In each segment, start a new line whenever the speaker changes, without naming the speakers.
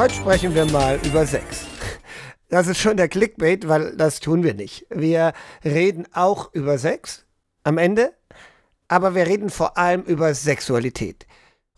Heute sprechen wir mal über Sex. Das ist schon der Clickbait, weil das tun wir nicht. Wir reden auch über Sex am Ende, aber wir reden vor allem über Sexualität.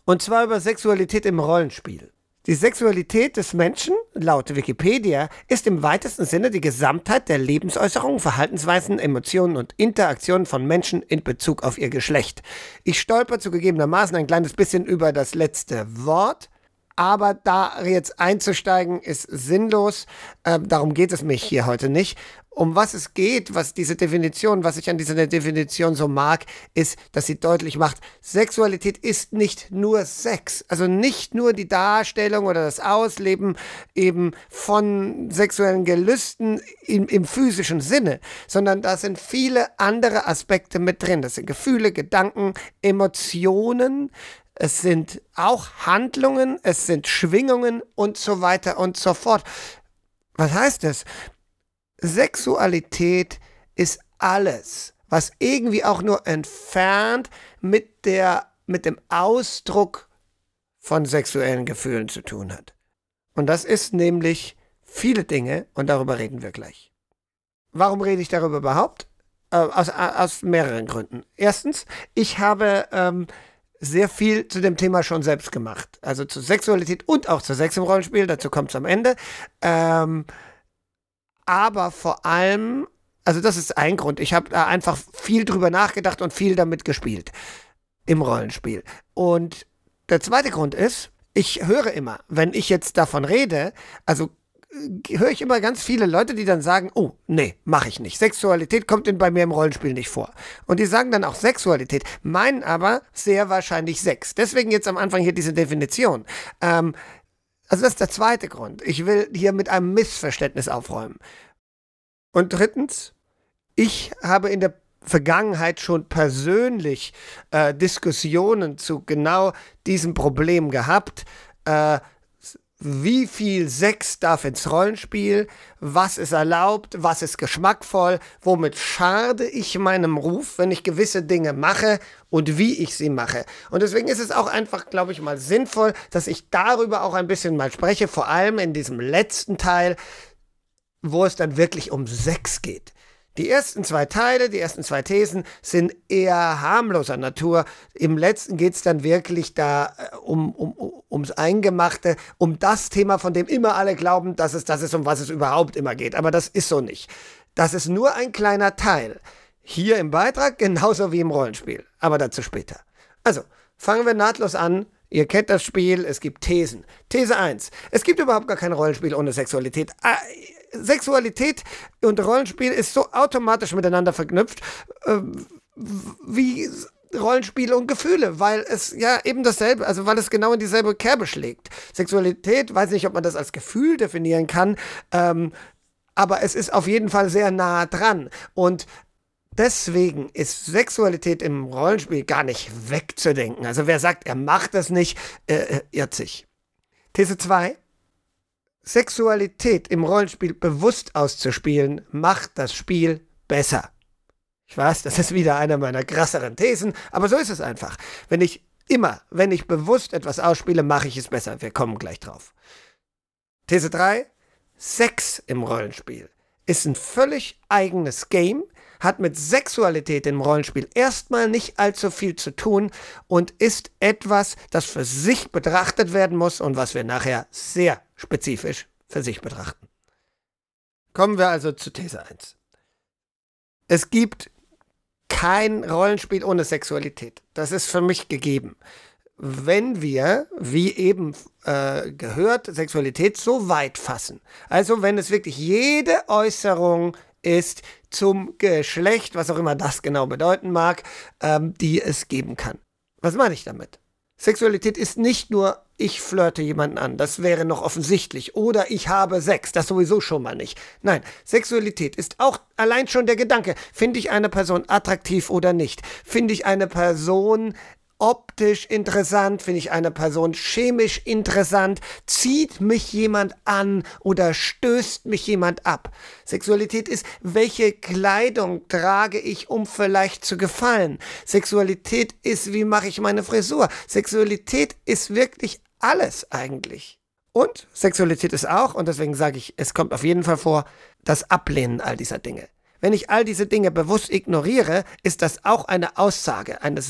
Und zwar über Sexualität im Rollenspiel. Die Sexualität des Menschen, laut Wikipedia, ist im weitesten Sinne die Gesamtheit der Lebensäußerungen, Verhaltensweisen, Emotionen und Interaktionen von Menschen in Bezug auf ihr Geschlecht. Ich stolper zugegebenermaßen ein kleines bisschen über das letzte Wort, aber da jetzt einzusteigen ist sinnlos. Ähm, darum geht es mich hier heute nicht. Um was es geht, was diese Definition, was ich an dieser Definition so mag, ist, dass sie deutlich macht, Sexualität ist nicht nur Sex. Also nicht nur die Darstellung oder das Ausleben eben von sexuellen Gelüsten im, im physischen Sinne, sondern da sind viele andere Aspekte mit drin. Das sind Gefühle, Gedanken, Emotionen, es sind auch Handlungen, es sind Schwingungen und so weiter und so fort. Was heißt das? Sexualität ist alles, was irgendwie auch nur entfernt mit der mit dem Ausdruck von sexuellen Gefühlen zu tun hat. Und das ist nämlich viele Dinge und darüber reden wir gleich. Warum rede ich darüber überhaupt? Äh, aus, aus mehreren Gründen. Erstens, ich habe ähm, sehr viel zu dem Thema schon selbst gemacht. Also zu Sexualität und auch zu Sex im Rollenspiel, dazu kommt es am Ende. Ähm, aber vor allem, also das ist ein Grund, ich habe da einfach viel drüber nachgedacht und viel damit gespielt im Rollenspiel. Und der zweite Grund ist, ich höre immer, wenn ich jetzt davon rede, also höre ich immer ganz viele Leute, die dann sagen, oh, nee, mache ich nicht. Sexualität kommt in, bei mir im Rollenspiel nicht vor. Und die sagen dann auch Sexualität, meinen aber sehr wahrscheinlich Sex. Deswegen jetzt am Anfang hier diese Definition. Ähm, also das ist der zweite Grund. Ich will hier mit einem Missverständnis aufräumen. Und drittens, ich habe in der Vergangenheit schon persönlich äh, Diskussionen zu genau diesem Problem gehabt. Äh, wie viel Sex darf ins Rollenspiel, was ist erlaubt, was ist geschmackvoll, womit schade ich meinem Ruf, wenn ich gewisse Dinge mache und wie ich sie mache. Und deswegen ist es auch einfach, glaube ich, mal sinnvoll, dass ich darüber auch ein bisschen mal spreche, vor allem in diesem letzten Teil, wo es dann wirklich um Sex geht. Die ersten zwei Teile, die ersten zwei Thesen sind eher harmloser Natur. Im letzten geht es dann wirklich da äh, um, um, ums Eingemachte, um das Thema, von dem immer alle glauben, dass es das ist, um was es überhaupt immer geht. Aber das ist so nicht. Das ist nur ein kleiner Teil. Hier im Beitrag genauso wie im Rollenspiel. Aber dazu später. Also, fangen wir nahtlos an. Ihr kennt das Spiel, es gibt Thesen. These 1. Es gibt überhaupt gar kein Rollenspiel ohne Sexualität. Sexualität und Rollenspiel ist so automatisch miteinander verknüpft, äh, wie Rollenspiele und Gefühle, weil es ja eben dasselbe, also weil es genau in dieselbe Kerbe schlägt. Sexualität, weiß nicht, ob man das als Gefühl definieren kann, ähm, aber es ist auf jeden Fall sehr nah dran. Und deswegen ist Sexualität im Rollenspiel gar nicht wegzudenken. Also wer sagt, er macht das nicht, äh, äh irrt sich. These 2. Sexualität im Rollenspiel bewusst auszuspielen, macht das Spiel besser. Ich weiß, das ist wieder eine meiner krasseren Thesen, aber so ist es einfach. Wenn ich immer, wenn ich bewusst etwas ausspiele, mache ich es besser. Wir kommen gleich drauf. These 3. Sex im Rollenspiel ist ein völlig eigenes Game, hat mit Sexualität im Rollenspiel erstmal nicht allzu viel zu tun und ist etwas, das für sich betrachtet werden muss und was wir nachher sehr spezifisch für sich betrachten. Kommen wir also zu These 1. Es gibt kein Rollenspiel ohne Sexualität. Das ist für mich gegeben. Wenn wir, wie eben äh, gehört, Sexualität so weit fassen, also wenn es wirklich jede Äußerung ist zum Geschlecht, was auch immer das genau bedeuten mag, ähm, die es geben kann. Was meine ich damit? Sexualität ist nicht nur, ich flirte jemanden an, das wäre noch offensichtlich, oder ich habe Sex, das sowieso schon mal nicht. Nein, Sexualität ist auch allein schon der Gedanke, finde ich eine Person attraktiv oder nicht? Finde ich eine Person optisch interessant? Finde ich eine Person chemisch interessant? Zieht mich jemand an oder stößt mich jemand ab? Sexualität ist, welche Kleidung trage ich, um vielleicht zu gefallen? Sexualität ist, wie mache ich meine Frisur? Sexualität ist wirklich alles eigentlich. Und Sexualität ist auch, und deswegen sage ich, es kommt auf jeden Fall vor, das Ablehnen all dieser Dinge. Wenn ich all diese Dinge bewusst ignoriere, ist das auch eine Aussage, eine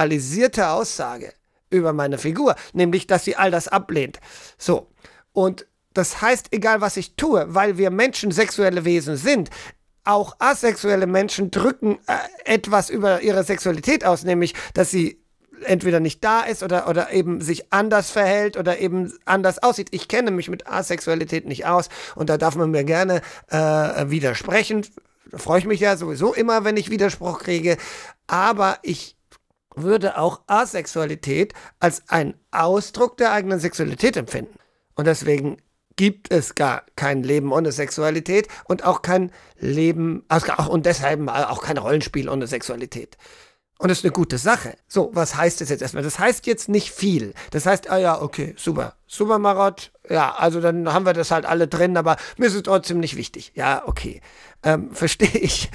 sexualisierte Aussage über meine Figur, nämlich, dass sie all das ablehnt. So. Und das heißt, egal was ich tue, weil wir Menschen sexuelle Wesen sind, auch asexuelle Menschen drücken äh, etwas über ihre Sexualität aus, nämlich, dass sie entweder nicht da ist oder, oder eben sich anders verhält oder eben anders aussieht. Ich kenne mich mit Asexualität nicht aus und da darf man mir gerne äh, widersprechen. Da freue ich mich ja sowieso immer, wenn ich Widerspruch kriege. Aber ich würde auch Asexualität als einen Ausdruck der eigenen Sexualität empfinden. Und deswegen gibt es gar kein Leben ohne Sexualität und auch kein Leben, also und deshalb auch kein Rollenspiel ohne Sexualität. Und das ist eine gute Sache. So, was heißt das jetzt erstmal? Das heißt jetzt nicht viel. Das heißt, ah ja, okay, super. Super Marot. Ja, also dann haben wir das halt alle drin, aber mir ist es trotzdem nicht wichtig. Ja, okay. Ähm, Verstehe ich.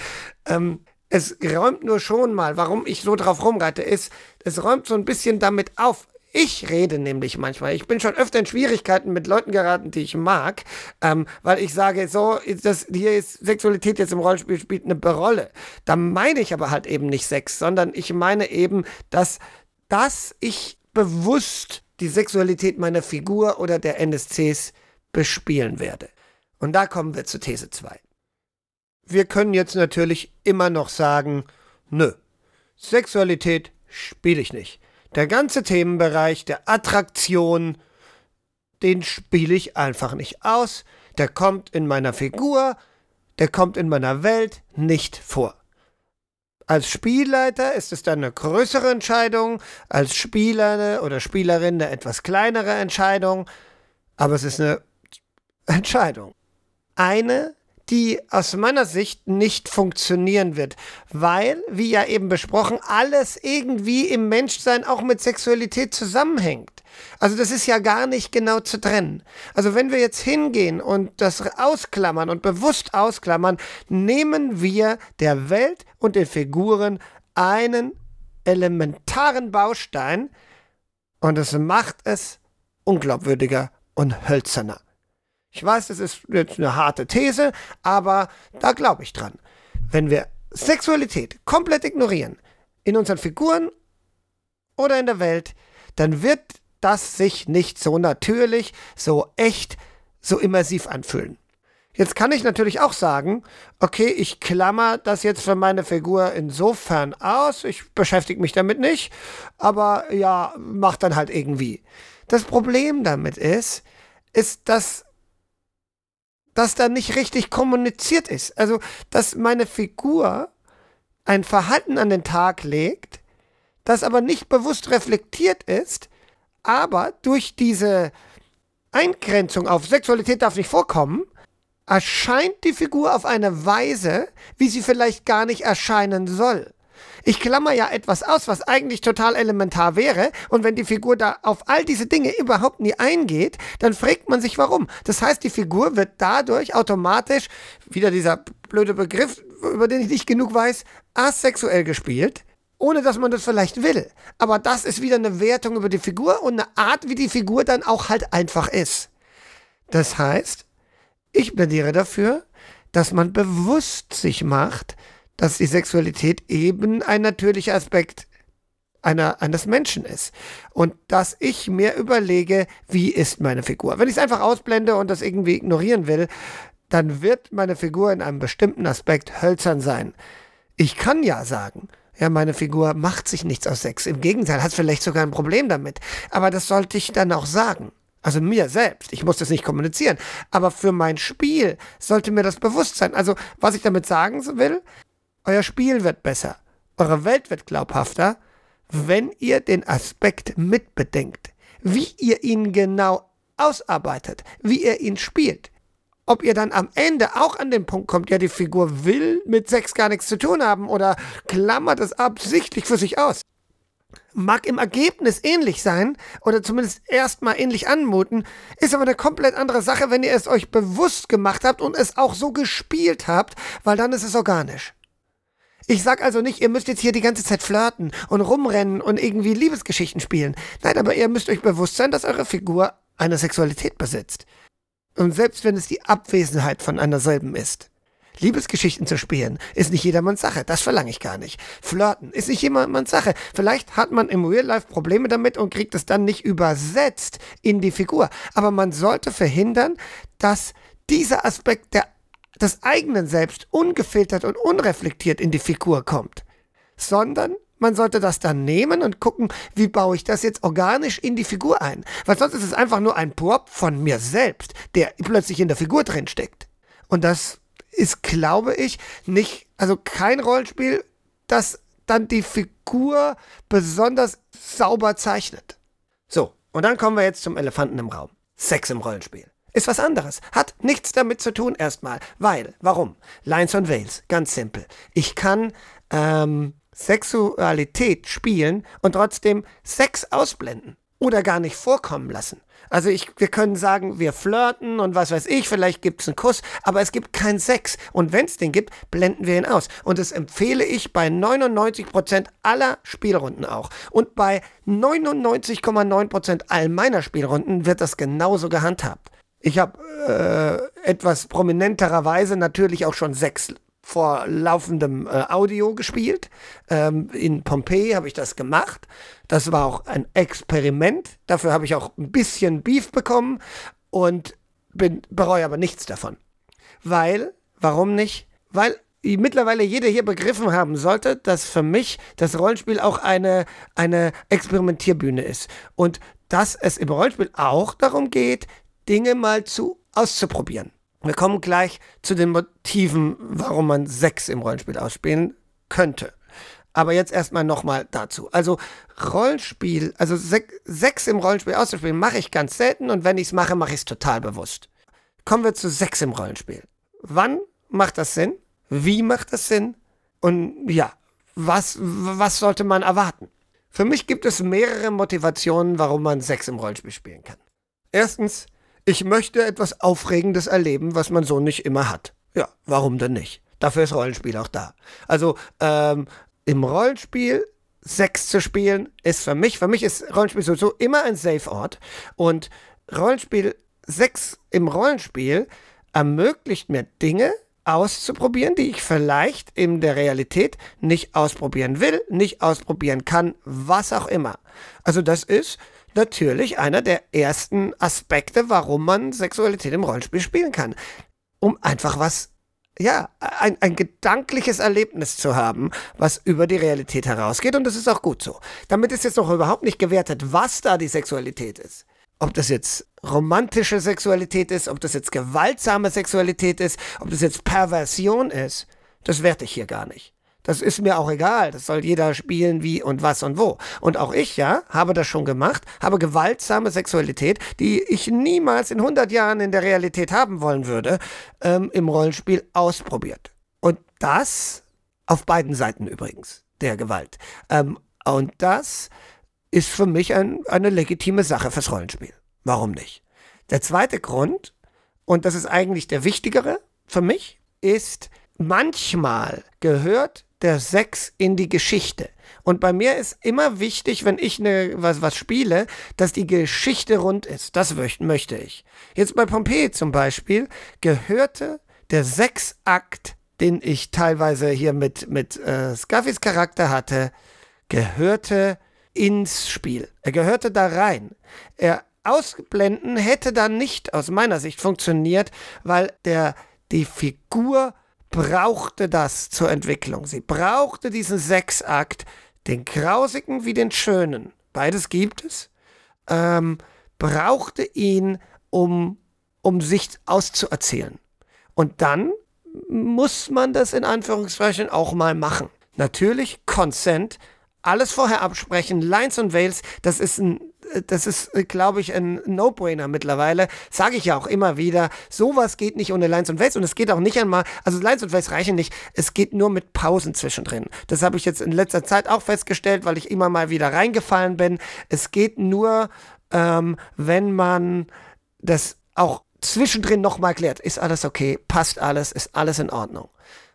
Ähm, es räumt nur schon mal, warum ich so drauf rumreite, ist, es räumt so ein bisschen damit auf, ich rede nämlich manchmal. Ich bin schon öfter in Schwierigkeiten mit Leuten geraten, die ich mag, ähm, weil ich sage, so, das, hier ist Sexualität jetzt im Rollenspiel spielt eine Rolle. Da meine ich aber halt eben nicht Sex, sondern ich meine eben, dass, dass ich bewusst die Sexualität meiner Figur oder der NSCs bespielen werde. Und da kommen wir zu These 2. Wir können jetzt natürlich immer noch sagen, nö, Sexualität spiele ich nicht. Der ganze Themenbereich der Attraktion, den spiele ich einfach nicht aus. Der kommt in meiner Figur, der kommt in meiner Welt nicht vor. Als Spielleiter ist es dann eine größere Entscheidung, als Spieler oder Spielerin eine etwas kleinere Entscheidung, aber es ist eine Entscheidung. Eine, die aus meiner Sicht nicht funktionieren wird, weil, wie ja eben besprochen, alles irgendwie im Menschsein auch mit Sexualität zusammenhängt. Also das ist ja gar nicht genau zu trennen. Also wenn wir jetzt hingehen und das ausklammern und bewusst ausklammern, nehmen wir der Welt und den Figuren einen elementaren Baustein und es macht es unglaubwürdiger und hölzerner. Ich weiß, das ist jetzt eine harte These, aber da glaube ich dran. Wenn wir Sexualität komplett ignorieren, in unseren Figuren oder in der Welt, dann wird das sich nicht so natürlich, so echt, so immersiv anfühlen. Jetzt kann ich natürlich auch sagen, okay, ich klammer das jetzt für meine Figur insofern aus, ich beschäftige mich damit nicht, aber ja, mach dann halt irgendwie. Das Problem damit ist, ist, dass das dann nicht richtig kommuniziert ist. Also, dass meine Figur ein Verhalten an den Tag legt, das aber nicht bewusst reflektiert ist, aber durch diese Eingrenzung auf Sexualität darf nicht vorkommen, erscheint die Figur auf eine Weise, wie sie vielleicht gar nicht erscheinen soll. Ich klammer ja etwas aus, was eigentlich total elementar wäre, und wenn die Figur da auf all diese Dinge überhaupt nie eingeht, dann fragt man sich warum. Das heißt, die Figur wird dadurch automatisch, wieder dieser blöde Begriff, über den ich nicht genug weiß, asexuell gespielt, ohne dass man das vielleicht will. Aber das ist wieder eine Wertung über die Figur und eine Art, wie die Figur dann auch halt einfach ist. Das heißt, ich plädiere dafür, dass man bewusst sich macht, dass die Sexualität eben ein natürlicher Aspekt einer, eines Menschen ist. Und dass ich mir überlege, wie ist meine Figur. Wenn ich es einfach ausblende und das irgendwie ignorieren will, dann wird meine Figur in einem bestimmten Aspekt hölzern sein. Ich kann ja sagen, ja, meine Figur macht sich nichts aus Sex. Im Gegenteil, hat vielleicht sogar ein Problem damit. Aber das sollte ich dann auch sagen. Also mir selbst. Ich muss das nicht kommunizieren. Aber für mein Spiel sollte mir das bewusst sein. Also, was ich damit sagen will, euer Spiel wird besser. Eure Welt wird glaubhafter, wenn ihr den Aspekt mitbedenkt. Wie ihr ihn genau ausarbeitet, wie ihr ihn spielt. Ob ihr dann am Ende auch an den Punkt kommt, ja, die Figur will mit Sex gar nichts zu tun haben oder klammert es absichtlich für sich aus. Mag im Ergebnis ähnlich sein oder zumindest erstmal ähnlich anmuten, ist aber eine komplett andere Sache, wenn ihr es euch bewusst gemacht habt und es auch so gespielt habt, weil dann ist es organisch. Ich sag also nicht, ihr müsst jetzt hier die ganze Zeit flirten und rumrennen und irgendwie Liebesgeschichten spielen. Nein, aber ihr müsst euch bewusst sein, dass eure Figur eine Sexualität besitzt. Und selbst wenn es die Abwesenheit von einer selben ist. Liebesgeschichten zu spielen ist nicht jedermanns Sache, das verlange ich gar nicht. Flirten ist nicht jedermanns Sache. Vielleicht hat man im Real Life Probleme damit und kriegt es dann nicht übersetzt in die Figur. Aber man sollte verhindern, dass dieser Aspekt der, des eigenen Selbst ungefiltert und unreflektiert in die Figur kommt. Sondern man sollte das dann nehmen und gucken, wie baue ich das jetzt organisch in die Figur ein. Weil sonst ist es einfach nur ein Prop von mir selbst, der plötzlich in der Figur drin steckt. Und das ist, glaube ich, nicht, also kein Rollenspiel, das dann die Figur besonders sauber zeichnet. So, und dann kommen wir jetzt zum Elefanten im Raum. Sex im Rollenspiel. Ist was anderes. Hat nichts damit zu tun erstmal. Weil, warum? Lines und Veils. Ganz simpel. Ich kann ähm, Sexualität spielen und trotzdem Sex ausblenden oder gar nicht vorkommen lassen. Also ich, wir können sagen, wir flirten und was weiß ich, vielleicht gibt es einen Kuss, aber es gibt keinen Sex. Und wenn es den gibt, blenden wir ihn aus. Und das empfehle ich bei 99% aller Spielrunden auch. Und bei 99,9% all meiner Spielrunden wird das genauso gehandhabt. Ich habe äh, etwas prominentererweise natürlich auch schon sechs vor laufendem äh, Audio gespielt. Ähm, in Pompeii habe ich das gemacht. Das war auch ein Experiment. Dafür habe ich auch ein bisschen Beef bekommen und bin, bereue aber nichts davon. Weil, warum nicht? Weil mittlerweile jeder hier begriffen haben sollte, dass für mich das Rollenspiel auch eine, eine Experimentierbühne ist. Und dass es im Rollenspiel auch darum geht, Dinge mal zu auszuprobieren. Wir kommen gleich zu den Motiven, warum man Sex im Rollenspiel ausspielen könnte. Aber jetzt erstmal nochmal dazu. Also Rollenspiel, also Sex im Rollenspiel auszuspielen, mache ich ganz selten und wenn ich es mache, mache ich es total bewusst. Kommen wir zu Sex im Rollenspiel. Wann macht das Sinn? Wie macht das Sinn? Und ja, was, was sollte man erwarten? Für mich gibt es mehrere Motivationen, warum man Sex im Rollenspiel spielen kann. Erstens, ich möchte etwas Aufregendes erleben, was man so nicht immer hat. Ja, warum denn nicht? Dafür ist Rollenspiel auch da. Also ähm, im Rollenspiel Sex zu spielen ist für mich, für mich ist Rollenspiel sowieso immer ein Safe-Ort. Und Rollenspiel, Sex im Rollenspiel ermöglicht mir Dinge auszuprobieren, die ich vielleicht in der Realität nicht ausprobieren will, nicht ausprobieren kann, was auch immer. Also das ist natürlich einer der ersten Aspekte, warum man Sexualität im Rollenspiel spielen kann. Um einfach was, ja, ein, ein gedankliches Erlebnis zu haben, was über die Realität herausgeht. Und das ist auch gut so. Damit ist jetzt noch überhaupt nicht gewertet, was da die Sexualität ist. Ob das jetzt romantische Sexualität ist, ob das jetzt gewaltsame Sexualität ist, ob das jetzt Perversion ist, das werte ich hier gar nicht. Das ist mir auch egal. Das soll jeder spielen, wie und was und wo. Und auch ich, ja, habe das schon gemacht, habe gewaltsame Sexualität, die ich niemals in 100 Jahren in der Realität haben wollen würde, ähm, im Rollenspiel ausprobiert. Und das auf beiden Seiten übrigens der Gewalt. Ähm, und das ist für mich ein, eine legitime Sache fürs Rollenspiel. Warum nicht? Der zweite Grund, und das ist eigentlich der wichtigere für mich, ist, manchmal gehört der Sex in die Geschichte. Und bei mir ist immer wichtig, wenn ich ne, was, was spiele, dass die Geschichte rund ist. Das möchte ich. Jetzt bei Pompeii zum Beispiel gehörte der Sechsakt, den ich teilweise hier mit, mit äh, Scaffys Charakter hatte, gehörte ins Spiel. Er gehörte da rein. Er ausblenden hätte dann nicht aus meiner Sicht funktioniert, weil der die Figur brauchte das zur Entwicklung. Sie brauchte diesen Sechsakt, den grausigen wie den schönen, beides gibt es, ähm, brauchte ihn, um, um sich auszuerzählen. Und dann muss man das in Anführungszeichen auch mal machen. Natürlich Consent, alles vorher absprechen, Lines und Veils, das ist ein das ist, äh, glaube ich, ein No-Brainer mittlerweile. Sage ich ja auch immer wieder. Sowas geht nicht ohne Lines und Waves und es geht auch nicht einmal, also Lines und Waves reichen nicht. Es geht nur mit Pausen zwischendrin. Das habe ich jetzt in letzter Zeit auch festgestellt, weil ich immer mal wieder reingefallen bin. Es geht nur, ähm, wenn man das auch zwischendrin nochmal klärt. Ist alles okay? Passt alles? Ist alles in Ordnung?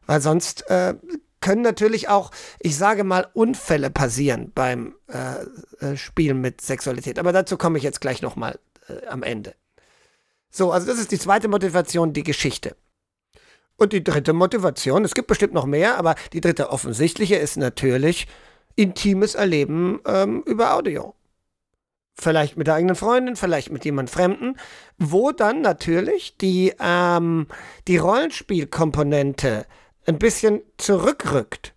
Weil sonst äh, können natürlich auch, ich sage mal, Unfälle passieren beim äh, äh, Spielen mit Sexualität. Aber dazu komme ich jetzt gleich nochmal äh, am Ende. So, also das ist die zweite Motivation, die Geschichte. Und die dritte Motivation, es gibt bestimmt noch mehr, aber die dritte offensichtliche ist natürlich intimes Erleben ähm, über Audio. Vielleicht mit der eigenen Freundin, vielleicht mit jemand Fremden, wo dann natürlich die, ähm, die Rollenspielkomponente ein bisschen zurückrückt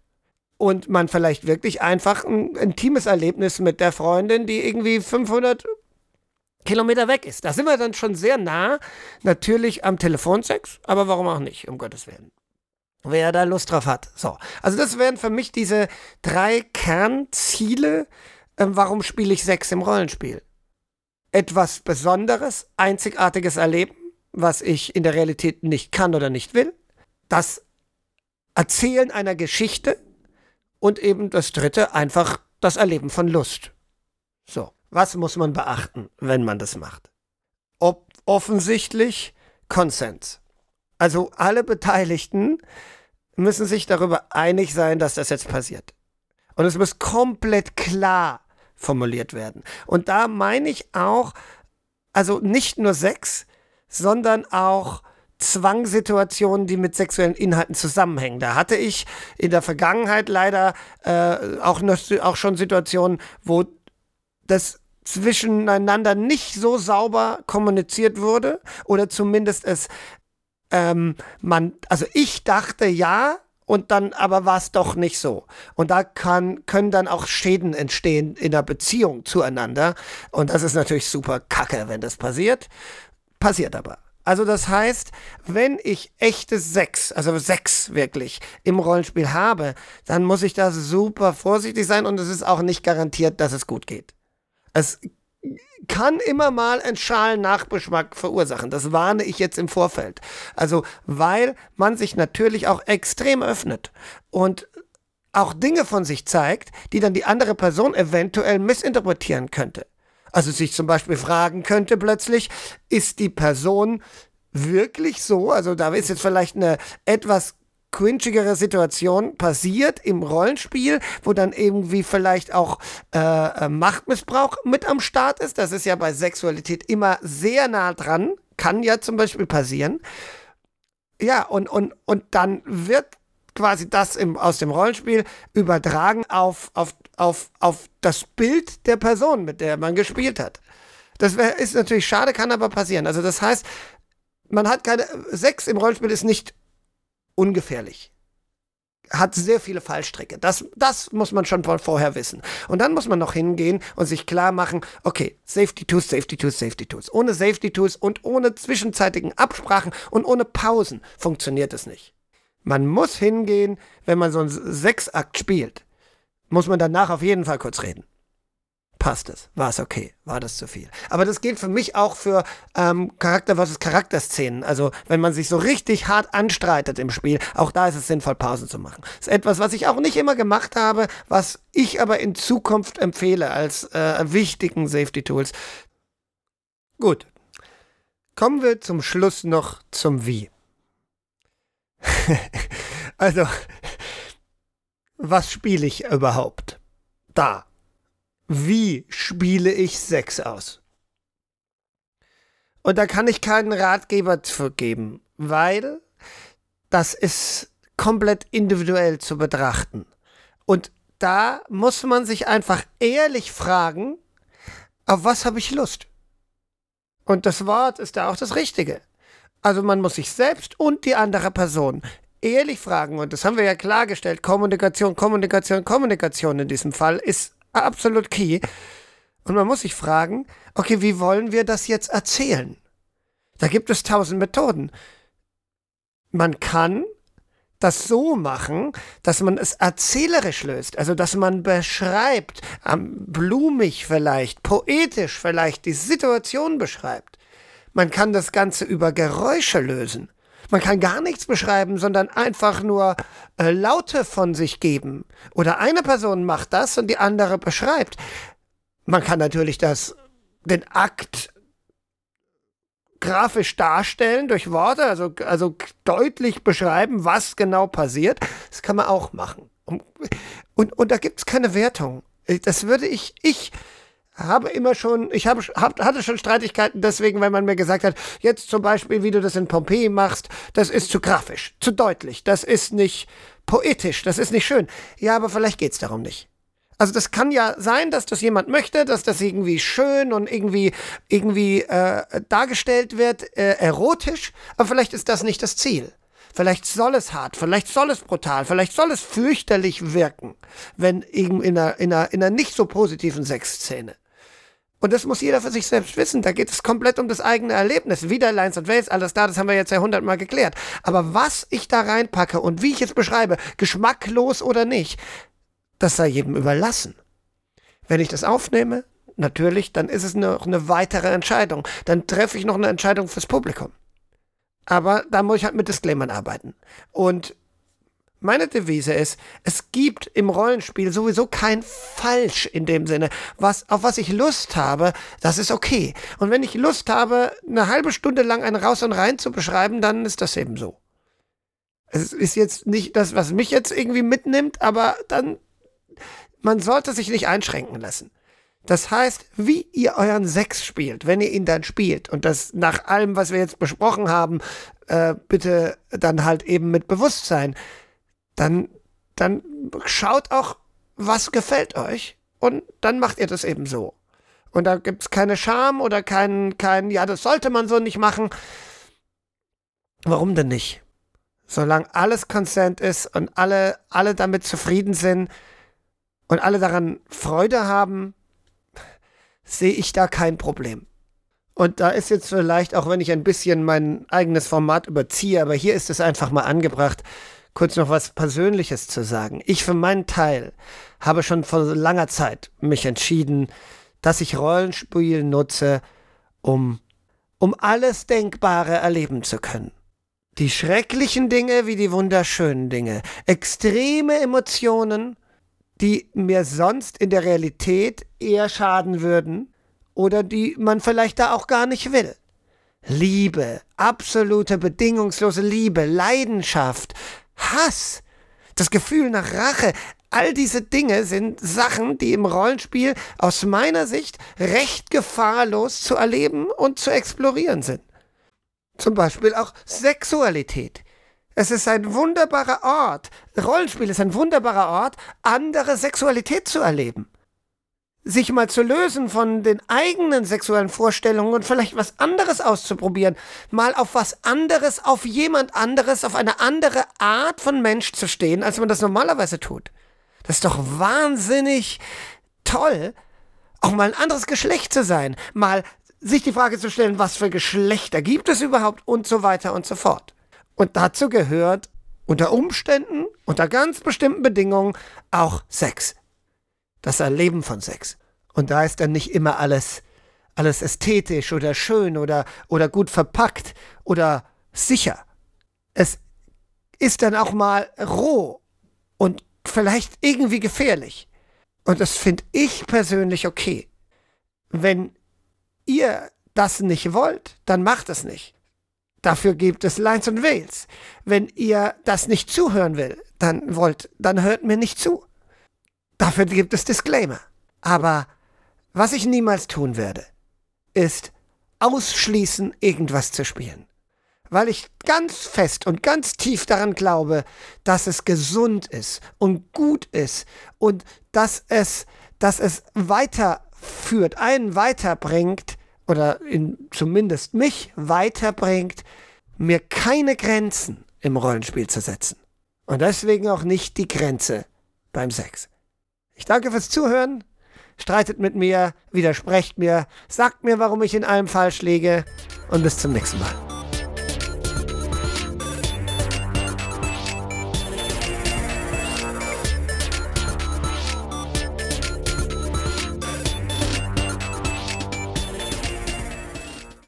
und man vielleicht wirklich einfach ein intimes Erlebnis mit der Freundin, die irgendwie 500 Kilometer weg ist. Da sind wir dann schon sehr nah, natürlich am Telefonsex, aber warum auch nicht, um Gottes Willen. Wer da Lust drauf hat. So. Also, das wären für mich diese drei Kernziele. Ähm, warum spiele ich Sex im Rollenspiel? Etwas Besonderes, einzigartiges Erleben, was ich in der Realität nicht kann oder nicht will. Das Erzählen einer Geschichte. Und eben das dritte, einfach das Erleben von Lust. So. Was muss man beachten, wenn man das macht? Ob offensichtlich Konsens. Also alle Beteiligten müssen sich darüber einig sein, dass das jetzt passiert. Und es muss komplett klar formuliert werden. Und da meine ich auch, also nicht nur Sex, sondern auch Zwangssituationen, die mit sexuellen Inhalten zusammenhängen. Da hatte ich in der Vergangenheit leider äh, auch, auch schon Situationen, wo das zwischeneinander nicht so sauber kommuniziert wurde oder zumindest es ähm, man, also ich dachte ja und dann aber war es doch nicht so. Und da kann, können dann auch Schäden entstehen in der Beziehung zueinander und das ist natürlich super kacke, wenn das passiert. Passiert aber. Also das heißt, wenn ich echte Sex, also Sex wirklich im Rollenspiel habe, dann muss ich da super vorsichtig sein und es ist auch nicht garantiert, dass es gut geht. Es kann immer mal einen schalen Nachgeschmack verursachen. Das warne ich jetzt im Vorfeld. Also, weil man sich natürlich auch extrem öffnet und auch Dinge von sich zeigt, die dann die andere Person eventuell missinterpretieren könnte. Also sich zum Beispiel fragen könnte plötzlich, ist die Person wirklich so? Also da ist jetzt vielleicht eine etwas cringigere Situation passiert im Rollenspiel, wo dann irgendwie vielleicht auch äh, äh, Machtmissbrauch mit am Start ist. Das ist ja bei Sexualität immer sehr nah dran. Kann ja zum Beispiel passieren. Ja, und, und, und dann wird quasi das im, aus dem Rollenspiel übertragen auf, auf, auf, auf das Bild der Person, mit der man gespielt hat. Das wär, ist natürlich schade, kann aber passieren. Also das heißt, man hat keine. Sex im Rollenspiel ist nicht ungefährlich. Hat sehr viele Fallstricke. Das, das muss man schon von vorher wissen. Und dann muss man noch hingehen und sich klar machen, okay, Safety Tools, Safety Tools, Safety Tools. Ohne Safety Tools und ohne zwischenzeitigen Absprachen und ohne Pausen funktioniert es nicht. Man muss hingehen, wenn man so einen Sechsakt spielt, muss man danach auf jeden Fall kurz reden passt es? War es okay? War das zu viel? Aber das gilt für mich auch für ähm, Charakter versus Charakterszenen. Also wenn man sich so richtig hart anstreitet im Spiel, auch da ist es sinnvoll, Pausen zu machen. Das ist etwas, was ich auch nicht immer gemacht habe, was ich aber in Zukunft empfehle als äh, wichtigen Safety Tools. Gut. Kommen wir zum Schluss noch zum Wie. also, was spiele ich überhaupt? Da wie spiele ich Sex aus? Und da kann ich keinen Ratgeber zu geben, weil das ist komplett individuell zu betrachten. Und da muss man sich einfach ehrlich fragen, auf was habe ich Lust? Und das Wort ist da auch das Richtige. Also man muss sich selbst und die andere Person ehrlich fragen, und das haben wir ja klargestellt, Kommunikation, Kommunikation, Kommunikation in diesem Fall ist absolut key. Und man muss sich fragen, okay, wie wollen wir das jetzt erzählen? Da gibt es tausend Methoden. Man kann das so machen, dass man es erzählerisch löst, also dass man beschreibt, blumig vielleicht, poetisch vielleicht die Situation beschreibt. Man kann das Ganze über Geräusche lösen. Man kann gar nichts beschreiben, sondern einfach nur äh, Laute von sich geben. Oder eine Person macht das und die andere beschreibt. Man kann natürlich das, den Akt grafisch darstellen durch Worte, also, also deutlich beschreiben, was genau passiert. Das kann man auch machen. Und, und, da gibt es keine Wertung. Das würde ich, ich habe immer schon, ich habe, hab, hatte schon Streitigkeiten deswegen, weil man mir gesagt hat, jetzt zum Beispiel, wie du das in Pompeji machst, das ist zu grafisch, zu deutlich, das ist nicht poetisch, das ist nicht schön. Ja, aber vielleicht geht's darum nicht. Also das kann ja sein, dass das jemand möchte, dass das irgendwie schön und irgendwie irgendwie äh, dargestellt wird, äh, erotisch, aber vielleicht ist das nicht das Ziel. Vielleicht soll es hart, vielleicht soll es brutal, vielleicht soll es fürchterlich wirken, wenn in einer, in einer, in einer nicht so positiven Sexszene. Und das muss jeder für sich selbst wissen. Da geht es komplett um das eigene Erlebnis. Wieder Lines und Wales, alles da, das haben wir jetzt ja hundertmal geklärt. Aber was ich da reinpacke und wie ich es beschreibe, geschmacklos oder nicht, das sei jedem überlassen. Wenn ich das aufnehme, natürlich, dann ist es noch eine weitere Entscheidung. Dann treffe ich noch eine Entscheidung fürs Publikum. Aber da muss ich halt mit Disclaimern arbeiten. Und meine Devise ist, es gibt im Rollenspiel sowieso kein Falsch in dem Sinne. Was, auf was ich Lust habe, das ist okay. Und wenn ich Lust habe, eine halbe Stunde lang ein Raus und Rein zu beschreiben, dann ist das eben so. Es ist jetzt nicht das, was mich jetzt irgendwie mitnimmt, aber dann, man sollte sich nicht einschränken lassen. Das heißt, wie ihr euren Sex spielt, wenn ihr ihn dann spielt, und das nach allem, was wir jetzt besprochen haben, äh, bitte dann halt eben mit Bewusstsein dann, dann schaut auch, was gefällt euch und dann macht ihr das eben so. Und da gibt es keine Scham oder kein, kein, ja, das sollte man so nicht machen. Warum denn nicht? Solange alles Consent ist und alle, alle damit zufrieden sind und alle daran Freude haben, sehe ich da kein Problem. Und da ist jetzt vielleicht, auch wenn ich ein bisschen mein eigenes Format überziehe, aber hier ist es einfach mal angebracht, kurz noch was Persönliches zu sagen. Ich für meinen Teil habe schon vor langer Zeit mich entschieden, dass ich Rollenspiel nutze, um, um alles Denkbare erleben zu können. Die schrecklichen Dinge wie die wunderschönen Dinge, extreme Emotionen, die mir sonst in der Realität eher schaden würden oder die man vielleicht da auch gar nicht will. Liebe, absolute bedingungslose Liebe, Leidenschaft, Hass, das Gefühl nach Rache, all diese Dinge sind Sachen, die im Rollenspiel aus meiner Sicht recht gefahrlos zu erleben und zu explorieren sind. Zum Beispiel auch Sexualität. Es ist ein wunderbarer Ort, Rollenspiel ist ein wunderbarer Ort, andere Sexualität zu erleben sich mal zu lösen von den eigenen sexuellen Vorstellungen und vielleicht was anderes auszuprobieren, mal auf was anderes, auf jemand anderes, auf eine andere Art von Mensch zu stehen, als man das normalerweise tut. Das ist doch wahnsinnig toll, auch mal ein anderes Geschlecht zu sein, mal sich die Frage zu stellen, was für Geschlechter gibt es überhaupt und so weiter und so fort. Und dazu gehört unter Umständen, unter ganz bestimmten Bedingungen auch Sex das Erleben von Sex. Und da ist dann nicht immer alles, alles ästhetisch oder schön oder, oder gut verpackt oder sicher. Es ist dann auch mal roh und vielleicht irgendwie gefährlich. Und das finde ich persönlich okay. Wenn ihr das nicht wollt, dann macht es nicht. Dafür gibt es Lines und Wales. Wenn ihr das nicht zuhören will, dann wollt, dann hört mir nicht zu. Dafür gibt es Disclaimer. Aber was ich niemals tun werde, ist ausschließen, irgendwas zu spielen. Weil ich ganz fest und ganz tief daran glaube, dass es gesund ist und gut ist und dass es, dass es weiterführt, einen weiterbringt oder in, zumindest mich weiterbringt, mir keine Grenzen im Rollenspiel zu setzen. Und deswegen auch nicht die Grenze beim Sex. Ich danke fürs Zuhören. Streitet mit mir, widersprecht mir, sagt mir, warum ich in allem falsch liege und bis zum nächsten Mal.